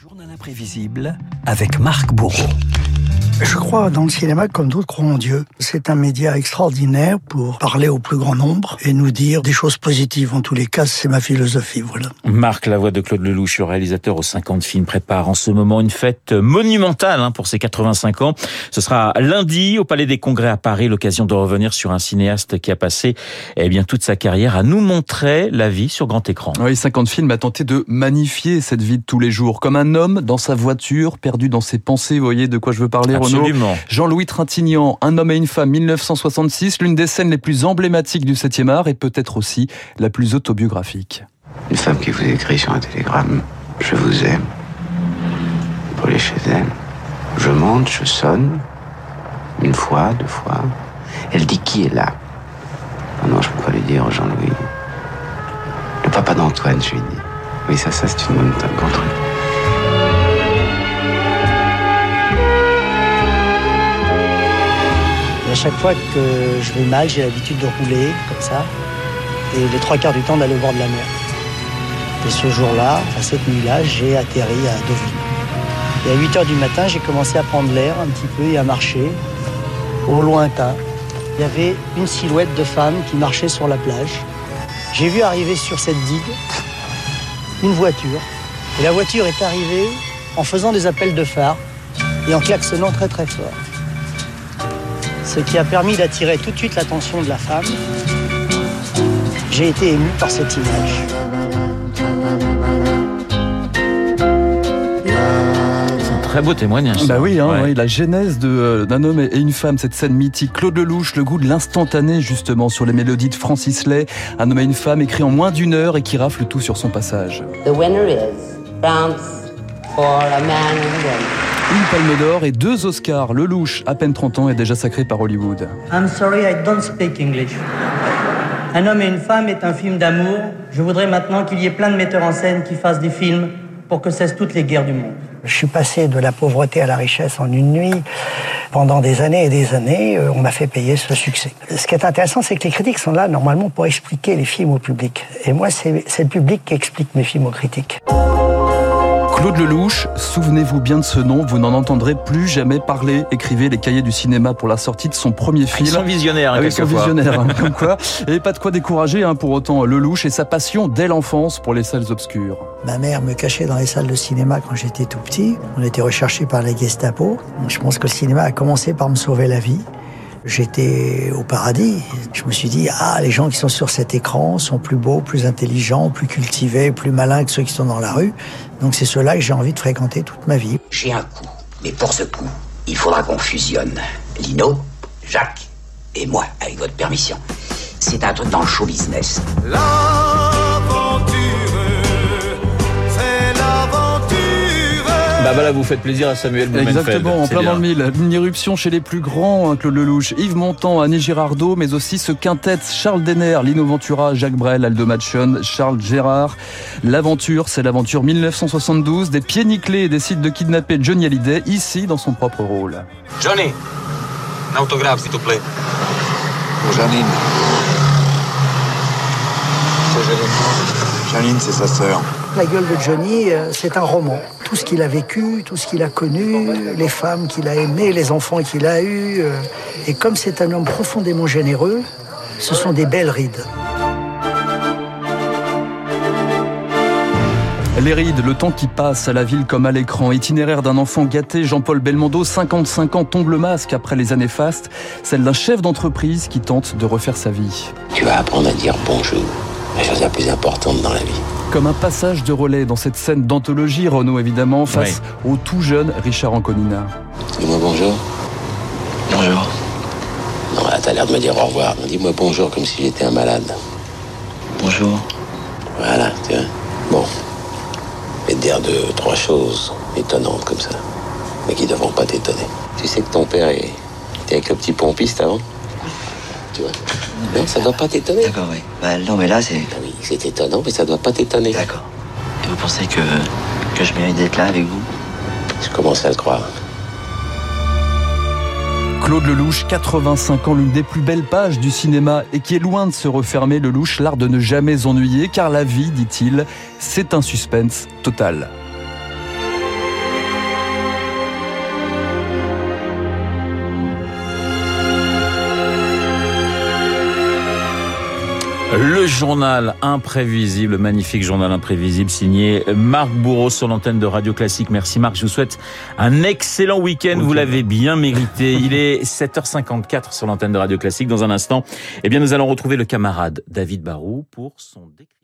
Journal imprévisible avec Marc Bourreau. Je crois dans le cinéma comme d'autres croient en Dieu. C'est un média extraordinaire pour parler au plus grand nombre et nous dire des choses positives. En tous les cas, c'est ma philosophie. Voilà. Marc, la voix de Claude Lelouch, réalisateur aux 50 films, prépare en ce moment une fête monumentale hein, pour ses 85 ans. Ce sera lundi au Palais des Congrès à Paris, l'occasion de revenir sur un cinéaste qui a passé eh bien toute sa carrière à nous montrer la vie sur grand écran. Oui, 50 films a tenté de magnifier cette vie de tous les jours, comme un homme dans sa voiture, perdu dans ses pensées. Vous voyez de quoi je veux parler, Absolument. Jean-Louis Trintignant, Un homme et une femme, 1966, l'une des scènes les plus emblématiques du 7e art et peut-être aussi la plus autobiographique. Une femme qui vous écrit sur un télégramme Je vous aime. Pour aller chez elle. Je monte, je sonne. Une fois, deux fois. Elle dit qui est là? Ah non, je peux pas lui dire, Jean-Louis. Le papa d'Antoine, je lui dis. Oui, ça, ça, c'est une bonne un bon truc. Chaque fois que je vais mal, j'ai l'habitude de rouler comme ça. Et les trois quarts du temps d'aller au bord de la mer. Et ce jour-là, enfin cette nuit-là, j'ai atterri à Deauville. Et à 8 heures du matin, j'ai commencé à prendre l'air un petit peu et à marcher au lointain. Il y avait une silhouette de femme qui marchait sur la plage. J'ai vu arriver sur cette digue une voiture. Et la voiture est arrivée en faisant des appels de phare et en klaxonnant très très fort. Ce qui a permis d'attirer tout de suite l'attention de la femme. J'ai été ému par cette image. C'est un très beau témoignage. Bah oui, hein, Ouais. oui, la genèse de, euh, d'un homme et une femme, cette scène mythique. Claude Lelouch, le goût de l'instantané justement sur les mélodies de Francis Lay. Un homme et une femme écrit en moins d'une heure et qui rafle tout sur son passage. The winner is France for a man and woman. Une palme d'or et deux Oscars. Lelouch, à peine 30 ans, est déjà sacré par Hollywood. I'm sorry, I don't speak English. Un homme et une femme est un film d'amour. Je voudrais maintenant qu'il y ait plein de metteurs en scène qui fassent des films pour que cessent toutes les guerres du monde. Je suis passé de la pauvreté à la richesse en une nuit. Pendant des années et des années, euh, on m'a fait payer ce succès. Ce qui est intéressant, c'est que les critiques sont là normalement pour expliquer les films au public. Et moi, c'est c'est le public qui explique mes films aux critiques. Claude Lelouch, souvenez-vous bien de ce nom, vous n'en entendrez plus jamais parler. Écrivez les cahiers du cinéma pour la sortie de son premier film. Ils sont visionnaires, hein, Ah ils sont visionnaires, hein, comme quoi. Et pas de quoi décourager hein, pour autant Lelouch et sa passion dès l'enfance pour les salles obscures. Ma mère me cachait dans les salles de cinéma quand j'étais tout petit. On était recherché par la Gestapo. Je pense que le cinéma a commencé par me sauver la vie. J'étais au paradis. Je me suis dit, ah, les gens qui sont sur cet écran sont plus beaux, plus intelligents, plus cultivés, plus malins que ceux qui sont dans la rue. Donc c'est ceux-là que j'ai envie de fréquenter toute ma vie. J'ai un coup, mais pour ce coup, il faudra qu'on fusionne. Lino, Jacques et moi, avec votre permission. C'est un truc dans le show business. Bah voilà, vous faites plaisir à Samuel Blumenfeld. Exactement, en plein bien. dans le mille. Une irruption chez les plus grands, hein, Claude Lelouch, Yves Montand, Annie Girardot, mais aussi ce quintet Charles Denner, Lino Ventura, Jacques Brel, Aldo Machon, Charles Gérard. L'aventure, c'est l'aventure 1972, des pieds nickelés décident de kidnapper Johnny Hallyday, ici dans son propre rôle. Johnny, un autographe, s'il te plaît. Pour Janine. C'est Janine. Janine, c'est sa sœur. La gueule de Johnny, euh, c'est un roman. Tout ce qu'il a vécu, tout ce qu'il a connu, les femmes qu'il a aimées, les enfants qu'il a eus. euh, Et comme c'est un homme profondément généreux, ce sont des belles rides. Les rides, le temps qui passe à la ville comme à l'écran. Itinéraire d'un enfant gâté, Jean-Paul Belmondo, 55 ans, tombe le masque après les années fastes. Celle d'un chef d'entreprise qui tente de refaire sa vie. Tu vas apprendre à dire bonjour. La chose la plus importante dans la vie. Comme un passage de relais dans cette scène d'anthologie, Renaud évidemment, face au tout jeune Richard Anconina. Dis-moi bonjour. Bonjour. Non, là, t'as l'air de me dire au revoir. Dis-moi bonjour comme si j'étais un malade. Bonjour. Voilà, tu vois. Bon. Je vais te dire deux, trois choses étonnantes comme ça. Mais qui ne devront pas t'étonner. Tu sais que ton père est- était avec le petit pompiste avant? Tu vois Non, ça doit pas t'étonner. D'accord, oui. Bah, non, mais là, c'est. Ah oui, c'est étonnant, mais ça doit pas t'étonner. D'accord. Et vous pensez que. que je mérite d'être là avec vous? Je commence à le croire. Claude Lelouch, 85 ans, l'une des plus belles pages du cinéma et qui est loin de se refermer, Lelouch, l'art de ne jamais ennuyer, car la vie, dit-il, c'est un suspense total. Le journal imprévisible, magnifique journal imprévisible signé Marc Bourreau sur l'antenne de Radio Classique. Merci Marc, je vous souhaite un excellent week-end, vous l'avez bien mérité. Il est 7h54 sur l'antenne de Radio Classique. Dans un instant, eh bien, nous allons retrouver le camarade David Barou pour son décret.